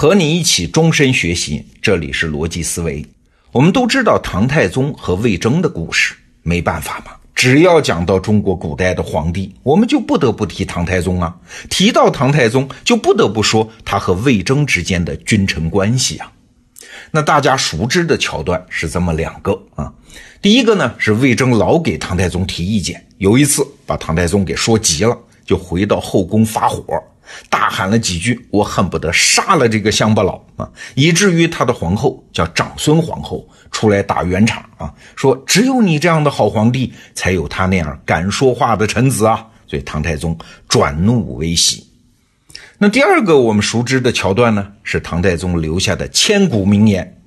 和你一起终身学习，这里是逻辑思维。我们都知道唐太宗和魏征的故事，没办法嘛，只要讲到中国古代的皇帝，我们就不得不提唐太宗啊。提到唐太宗，就不得不说他和魏征之间的君臣关系啊。那大家熟知的桥段是这么两个啊。第一个呢是魏征老给唐太宗提意见，有一次把唐太宗给说急了，就回到后宫发火。大喊了几句，我恨不得杀了这个乡巴佬啊！以至于他的皇后叫长孙皇后出来打圆场啊，说只有你这样的好皇帝，才有他那样敢说话的臣子啊！所以唐太宗转怒为喜。那第二个我们熟知的桥段呢，是唐太宗留下的千古名言：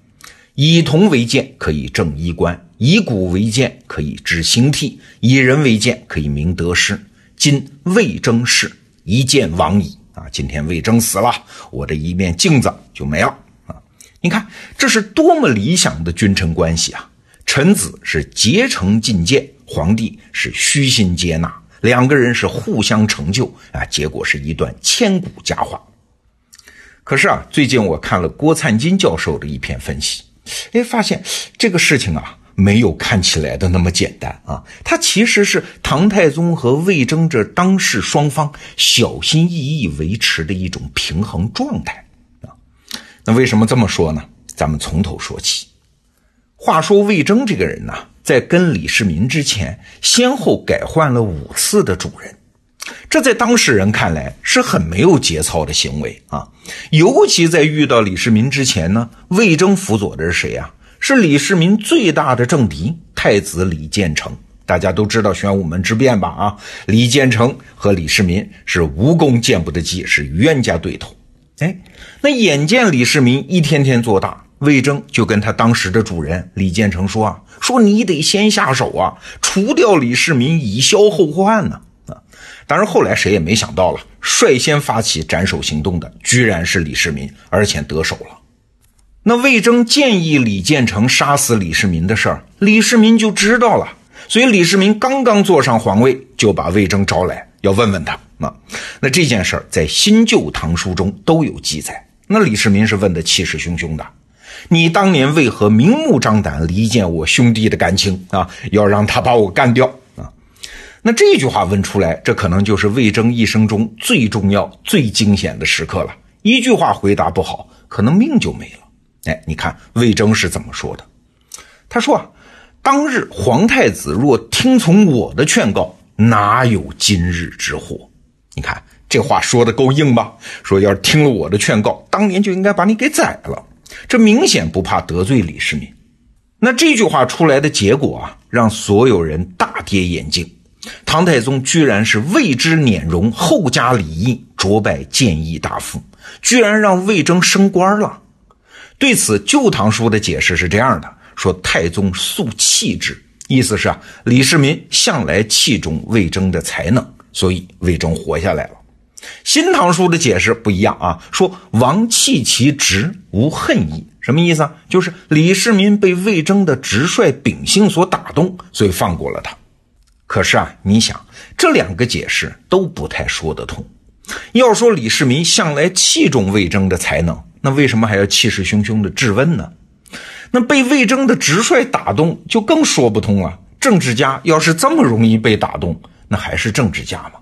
以铜为鉴，可以正衣冠；以古为鉴，可以知兴替；以人为鉴，可以明得失。今魏征逝。一见亡矣啊！今天魏征死了，我这一面镜子就没了啊！你看，这是多么理想的君臣关系啊！臣子是竭诚进谏，皇帝是虚心接纳，两个人是互相成就啊！结果是一段千古佳话。可是啊，最近我看了郭灿金教授的一篇分析，哎，发现这个事情啊。没有看起来的那么简单啊！它其实是唐太宗和魏征这当事双方小心翼翼维持的一种平衡状态啊。那为什么这么说呢？咱们从头说起。话说魏征这个人呢，在跟李世民之前，先后改换了五次的主人，这在当事人看来是很没有节操的行为啊。尤其在遇到李世民之前呢，魏征辅佐的是谁呀？是李世民最大的政敌太子李建成，大家都知道玄武门之变吧？啊，李建成和李世民是无功见不得计，是冤家对头。哎，那眼见李世民一天天做大，魏征就跟他当时的主人李建成说啊，说你得先下手啊，除掉李世民以消后患呢。啊，当然后来谁也没想到了，率先发起斩首行动的居然是李世民，而且得手了。那魏征建议李建成杀死李世民的事儿，李世民就知道了。所以李世民刚刚坐上皇位，就把魏征招来，要问问他。那那这件事儿在新旧唐书中都有记载。那李世民是问的气势汹汹的：“你当年为何明目张胆离间我兄弟的感情啊？要让他把我干掉啊？”那这句话问出来，这可能就是魏征一生中最重要、最惊险的时刻了。一句话回答不好，可能命就没了。哎，你看魏征是怎么说的？他说啊，当日皇太子若听从我的劝告，哪有今日之祸？你看这话说的够硬吧？说要是听了我的劝告，当年就应该把你给宰了。这明显不怕得罪李世民。那这句话出来的结果啊，让所有人大跌眼镜。唐太宗居然是为之辇容，后加礼义，擢拜谏议大夫，居然让魏征升官了。对此，《旧唐书》的解释是这样的：说太宗素弃之，意思是啊，李世民向来器重魏征的才能，所以魏征活下来了。《新唐书》的解释不一样啊，说王弃其直，无恨意，什么意思啊？就是李世民被魏征的直率秉性所打动，所以放过了他。可是啊，你想，这两个解释都不太说得通。要说李世民向来器重魏征的才能。那为什么还要气势汹汹的质问呢？那被魏征的直率打动，就更说不通了。政治家要是这么容易被打动，那还是政治家吗？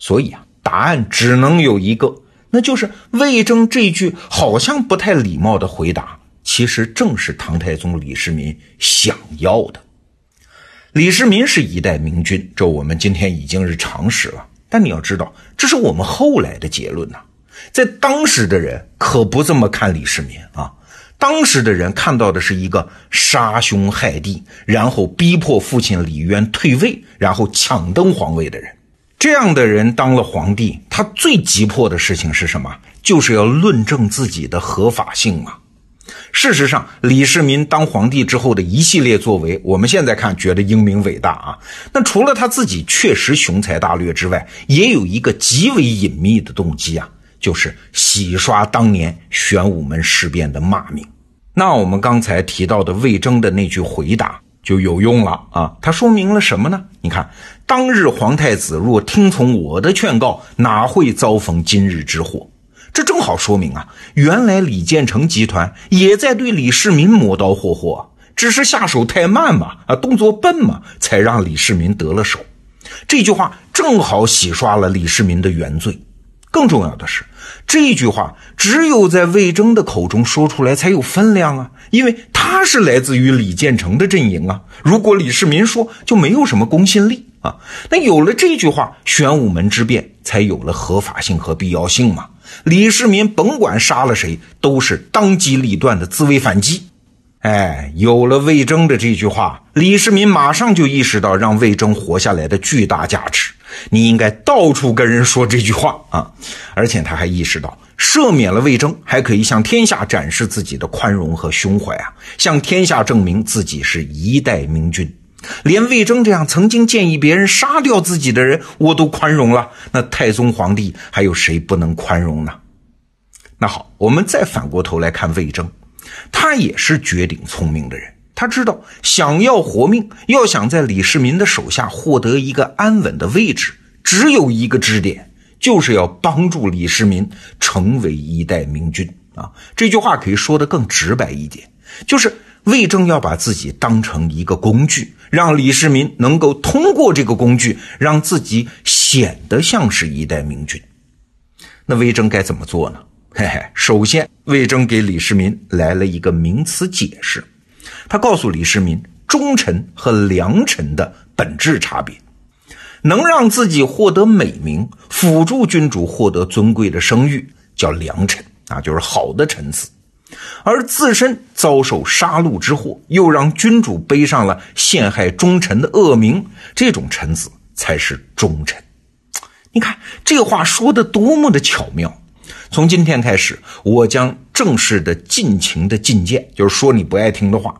所以啊，答案只能有一个，那就是魏征这句好像不太礼貌的回答，其实正是唐太宗李世民想要的。李世民是一代明君，这我们今天已经是常识了。但你要知道，这是我们后来的结论呐。在当时的人可不这么看李世民啊，当时的人看到的是一个杀兄害弟，然后逼迫父亲李渊退位，然后抢登皇位的人。这样的人当了皇帝，他最急迫的事情是什么？就是要论证自己的合法性嘛。事实上，李世民当皇帝之后的一系列作为，我们现在看觉得英明伟大啊。那除了他自己确实雄才大略之外，也有一个极为隐秘的动机啊。就是洗刷当年玄武门事变的骂名。那我们刚才提到的魏征的那句回答就有用了啊！他说明了什么呢？你看，当日皇太子若听从我的劝告，哪会遭逢今日之祸？这正好说明啊，原来李建成集团也在对李世民磨刀霍霍，只是下手太慢嘛，啊，动作笨嘛，才让李世民得了手。这句话正好洗刷了李世民的原罪。更重要的是，这句话只有在魏征的口中说出来才有分量啊，因为他是来自于李建成的阵营啊。如果李世民说，就没有什么公信力啊。那有了这句话，玄武门之变才有了合法性和必要性嘛。李世民甭管杀了谁，都是当机立断的自卫反击。哎，有了魏征的这句话，李世民马上就意识到让魏征活下来的巨大价值。你应该到处跟人说这句话啊！而且他还意识到，赦免了魏征，还可以向天下展示自己的宽容和胸怀啊，向天下证明自己是一代明君。连魏征这样曾经建议别人杀掉自己的人，我都宽容了，那太宗皇帝还有谁不能宽容呢？那好，我们再反过头来看魏征，他也是绝顶聪明的人。他知道，想要活命，要想在李世民的手下获得一个安稳的位置，只有一个支点，就是要帮助李世民成为一代明君啊！这句话可以说得更直白一点，就是魏征要把自己当成一个工具，让李世民能够通过这个工具，让自己显得像是一代明君。那魏征该怎么做呢？嘿嘿，首先，魏征给李世民来了一个名词解释。他告诉李世民，忠臣和良臣的本质差别，能让自己获得美名，辅助君主获得尊贵的声誉，叫良臣啊，就是好的臣子；而自身遭受杀戮之祸，又让君主背上了陷害忠臣的恶名，这种臣子才是忠臣。你看这话说的多么的巧妙！从今天开始，我将正式的尽情的进谏，就是说你不爱听的话。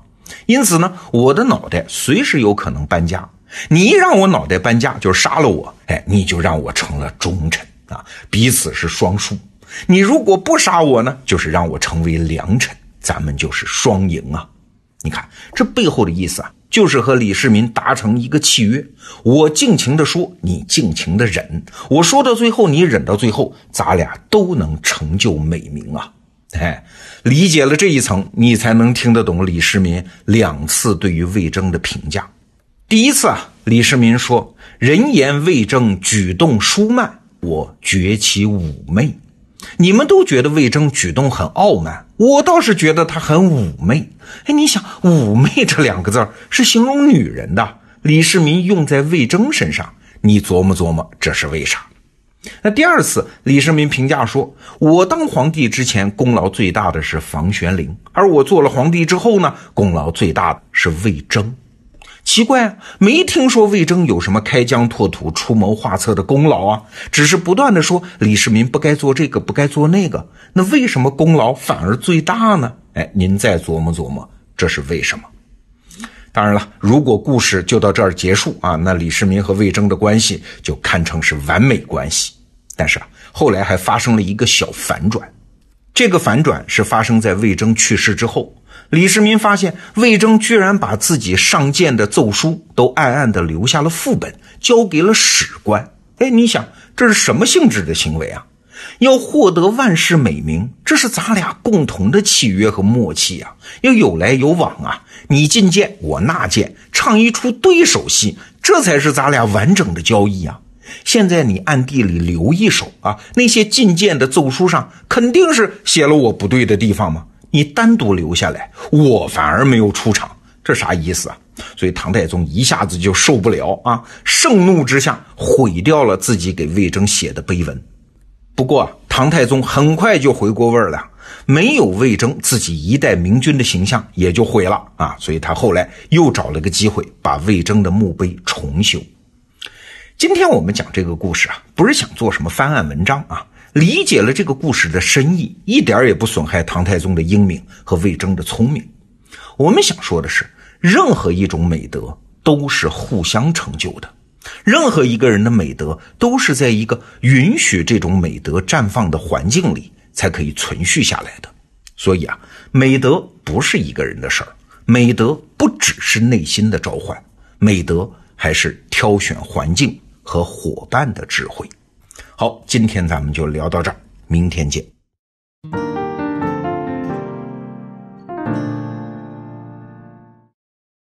因此呢，我的脑袋随时有可能搬家。你一让我脑袋搬家，就杀了我，哎，你就让我成了忠臣啊，彼此是双输。你如果不杀我呢，就是让我成为良臣，咱们就是双赢啊。你看这背后的意思啊，就是和李世民达成一个契约：我尽情的说，你尽情的忍。我说到最后，你忍到最后，咱俩都能成就美名啊。哎，理解了这一层，你才能听得懂李世民两次对于魏征的评价。第一次啊，李世民说：“人言魏征举动疏慢，我觉其妩媚。”你们都觉得魏征举动很傲慢，我倒是觉得他很妩媚。哎，你想“妩媚”这两个字是形容女人的，李世民用在魏征身上，你琢磨琢磨，这是为啥？那第二次，李世民评价说：“我当皇帝之前，功劳最大的是房玄龄；而我做了皇帝之后呢，功劳最大的是魏征。奇怪啊，没听说魏征有什么开疆拓土、出谋划策的功劳啊，只是不断的说李世民不该做这个，不该做那个。那为什么功劳反而最大呢？哎，您再琢磨琢磨，这是为什么？当然了，如果故事就到这儿结束啊，那李世民和魏征的关系就堪称是完美关系。”但是啊，后来还发生了一个小反转，这个反转是发生在魏征去世之后。李世民发现魏征居然把自己上谏的奏书都暗暗的留下了副本，交给了史官。哎，你想这是什么性质的行为啊？要获得万世美名，这是咱俩共同的契约和默契啊，要有来有往啊。你进谏，我纳谏，唱一出对手戏，这才是咱俩完整的交易啊。现在你暗地里留一手啊，那些进谏的奏书上肯定是写了我不对的地方吗？你单独留下来，我反而没有出场，这啥意思啊？所以唐太宗一下子就受不了啊，盛怒之下毁掉了自己给魏征写的碑文。不过唐太宗很快就回过味儿了，没有魏征，自己一代明君的形象也就毁了啊。所以他后来又找了个机会，把魏征的墓碑重修。今天我们讲这个故事啊，不是想做什么翻案文章啊。理解了这个故事的深意，一点也不损害唐太宗的英明和魏征的聪明。我们想说的是，任何一种美德都是互相成就的，任何一个人的美德都是在一个允许这种美德绽放的环境里才可以存续下来的。所以啊，美德不是一个人的事儿，美德不只是内心的召唤，美德还是挑选环境。和伙伴的智慧。好，今天咱们就聊到这儿，明天见。